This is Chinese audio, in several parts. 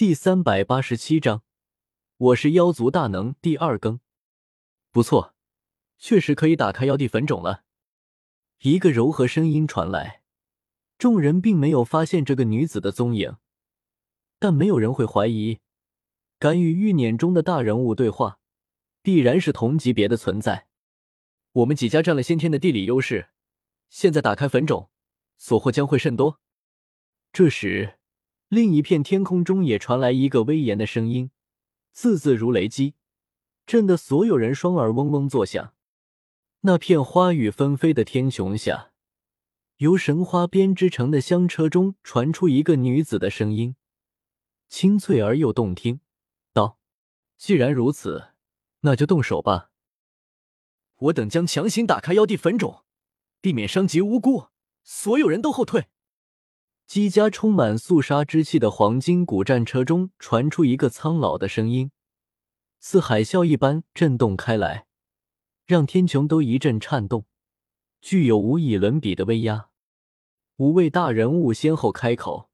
第三百八十七章，我是妖族大能第二更。不错，确实可以打开妖帝坟冢了。一个柔和声音传来，众人并没有发现这个女子的踪影，但没有人会怀疑，敢与玉辇中的大人物对话，必然是同级别的存在。我们几家占了先天的地理优势，现在打开坟冢，所获将会甚多。这时。另一片天空中也传来一个威严的声音，字字如雷击，震得所有人双耳嗡嗡作响。那片花雨纷飞的天穹下，由神花编织成的香车中传出一个女子的声音，清脆而又动听，道：“既然如此，那就动手吧。我等将强行打开妖帝坟冢，避免伤及无辜，所有人都后退。”姬家充满肃杀之气的黄金古战车中传出一个苍老的声音，似海啸一般震动开来，让天穹都一阵颤动，具有无以伦比的威压。五位大人物先后开口，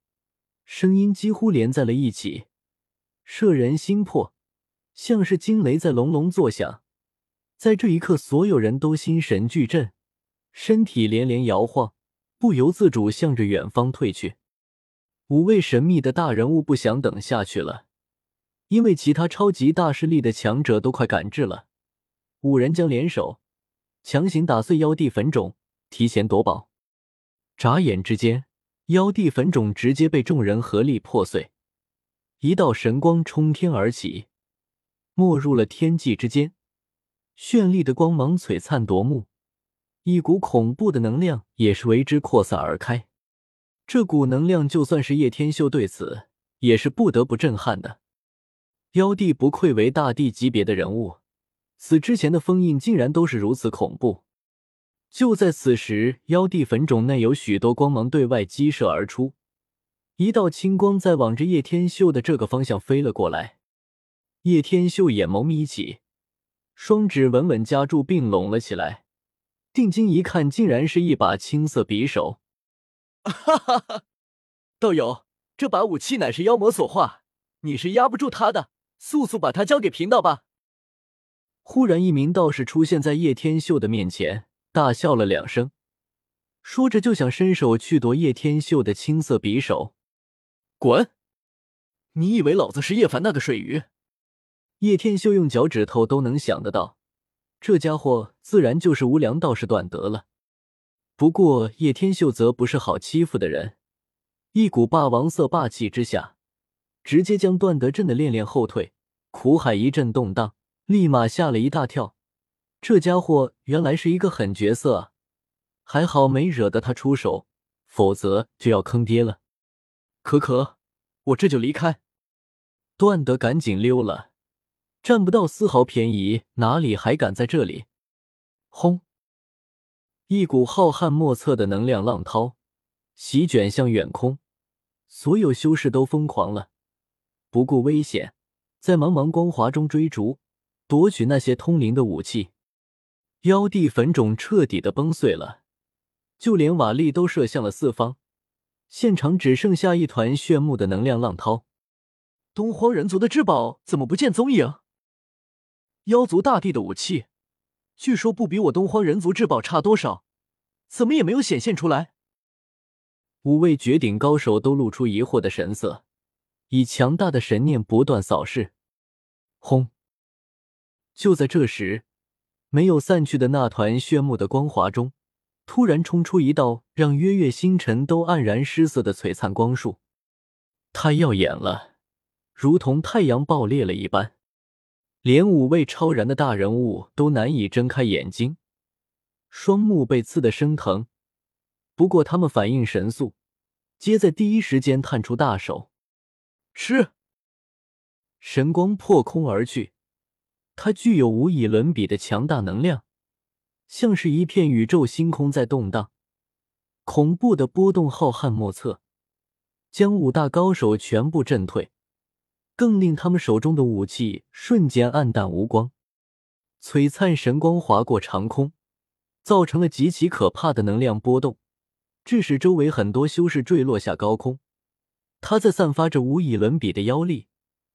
声音几乎连在了一起，摄人心魄，像是惊雷在隆隆作响。在这一刻，所有人都心神俱震，身体连连摇晃。不由自主向着远方退去。五位神秘的大人物不想等下去了，因为其他超级大势力的强者都快赶至了。五人将联手，强行打碎妖帝坟冢，提前夺宝。眨眼之间，妖帝坟冢直接被众人合力破碎，一道神光冲天而起，没入了天际之间，绚丽的光芒璀璨夺目。一股恐怖的能量也是为之扩散而开，这股能量就算是叶天秀对此也是不得不震撼的。妖帝不愧为大帝级别的人物，死之前的封印竟然都是如此恐怖。就在此时，妖帝坟冢内有许多光芒对外激射而出，一道青光在往着叶天秀的这个方向飞了过来。叶天秀眼眸眯起，双指稳稳夹住并拢了起来。定睛一看，竟然是一把青色匕首。哈哈哈！道友，这把武器乃是妖魔所化，你是压不住他的，速速把它交给贫道吧！忽然，一名道士出现在叶天秀的面前，大笑了两声，说着就想伸手去夺叶天秀的青色匕首。滚！你以为老子是叶凡那个水鱼？叶天秀用脚趾头都能想得到。这家伙自然就是无良道士段德了。不过叶天秀则不是好欺负的人，一股霸王色霸气之下，直接将段德震得连连后退，苦海一阵动荡，立马吓了一大跳。这家伙原来是一个狠角色啊！还好没惹得他出手，否则就要坑爹了。可可，我这就离开。段德赶紧溜了。占不到丝毫便宜，哪里还敢在这里？轰！一股浩瀚莫测的能量浪涛席卷向远空，所有修士都疯狂了，不顾危险，在茫茫光华中追逐，夺取那些通灵的武器。妖帝坟冢彻底的崩碎了，就连瓦砾都射向了四方，现场只剩下一团炫目的能量浪涛。东荒人族的至宝怎么不见踪影？妖族大帝的武器，据说不比我东荒人族至宝差多少，怎么也没有显现出来？五位绝顶高手都露出疑惑的神色，以强大的神念不断扫视。轰！就在这时，没有散去的那团炫目的光华中，突然冲出一道让月月星辰都黯然失色的璀璨光束，太耀眼了，如同太阳爆裂了一般。连五位超然的大人物都难以睁开眼睛，双目被刺得生疼。不过他们反应神速，皆在第一时间探出大手，吃。神光破空而去，它具有无以伦比的强大能量，像是一片宇宙星空在动荡，恐怖的波动浩瀚莫测，将五大高手全部震退。更令他们手中的武器瞬间黯淡无光，璀璨神光划过长空，造成了极其可怕的能量波动，致使周围很多修士坠落下高空。它在散发着无以伦比的妖力，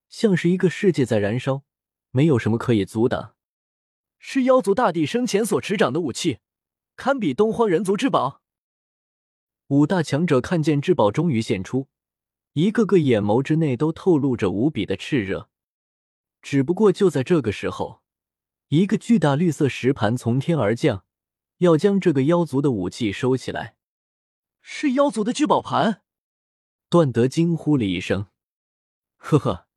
像是一个世界在燃烧，没有什么可以阻挡。是妖族大帝生前所持掌的武器，堪比东荒人族至宝。五大强者看见至宝终于现出，一个个眼眸之内都透露着无比的炽热。只不过就在这个时候，一个巨大绿色石盘从天而降，要将这个妖族的武器收起来。是妖族的聚宝盘！段德惊呼了一声：“呵呵，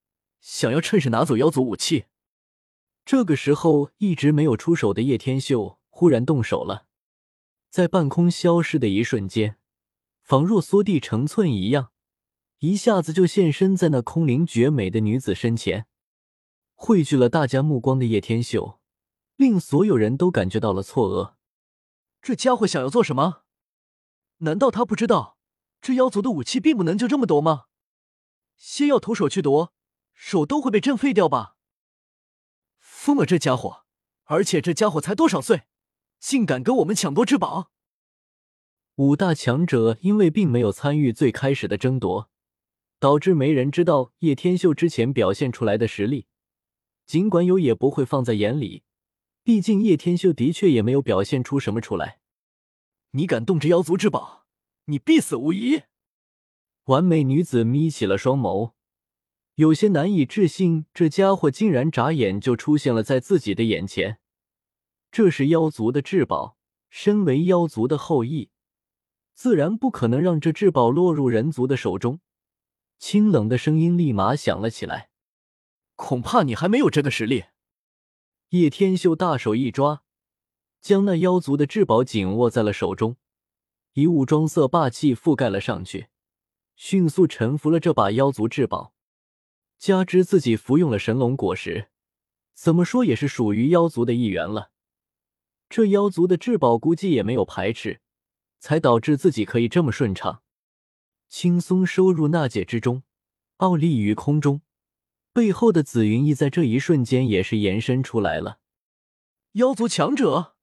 想要趁势拿走妖族武器。”这个时候，一直没有出手的叶天秀忽然动手了，在半空消失的一瞬间，仿若缩地成寸一样，一下子就现身在那空灵绝美的女子身前。汇聚了大家目光的叶天秀，令所有人都感觉到了错愕。这家伙想要做什么？难道他不知道这妖族的武器并不能就这么夺吗？先要徒手去夺，手都会被震废掉吧？疯了，这家伙！而且这家伙才多少岁，竟敢跟我们抢夺至宝？五大强者因为并没有参与最开始的争夺，导致没人知道叶天秀之前表现出来的实力。尽管有，也不会放在眼里，毕竟叶天秀的确也没有表现出什么出来。你敢动这妖族至宝，你必死无疑！完美女子眯起了双眸，有些难以置信，这家伙竟然眨眼就出现了在自己的眼前。这是妖族的至宝，身为妖族的后裔，自然不可能让这至宝落入人族的手中。清冷的声音立马响了起来：“恐怕你还没有这个实力。”叶天秀大手一抓。将那妖族的至宝紧握在了手中，以武装色霸气覆盖了上去，迅速臣服了这把妖族至宝。加之自己服用了神龙果实，怎么说也是属于妖族的一员了。这妖族的至宝估计也没有排斥，才导致自己可以这么顺畅、轻松收入纳戒之中，傲立于空中。背后的紫云翼在这一瞬间也是延伸出来了，妖族强者。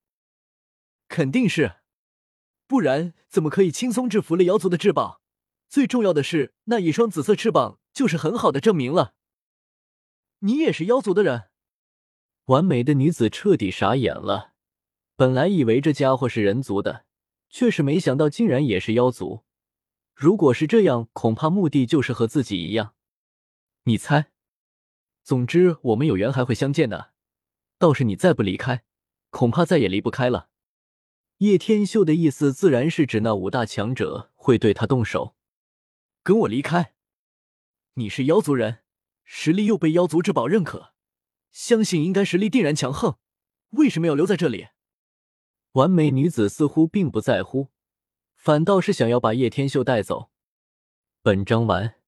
肯定是，不然怎么可以轻松制服了妖族的至宝？最重要的是，那一双紫色翅膀就是很好的证明了。你也是妖族的人？完美的女子彻底傻眼了。本来以为这家伙是人族的，却是没想到竟然也是妖族。如果是这样，恐怕目的就是和自己一样。你猜？总之，我们有缘还会相见的。倒是你再不离开，恐怕再也离不开了。叶天秀的意思自然是指那五大强者会对他动手，跟我离开。你是妖族人，实力又被妖族之宝认可，相信应该实力定然强横。为什么要留在这里？完美女子似乎并不在乎，反倒是想要把叶天秀带走。本章完。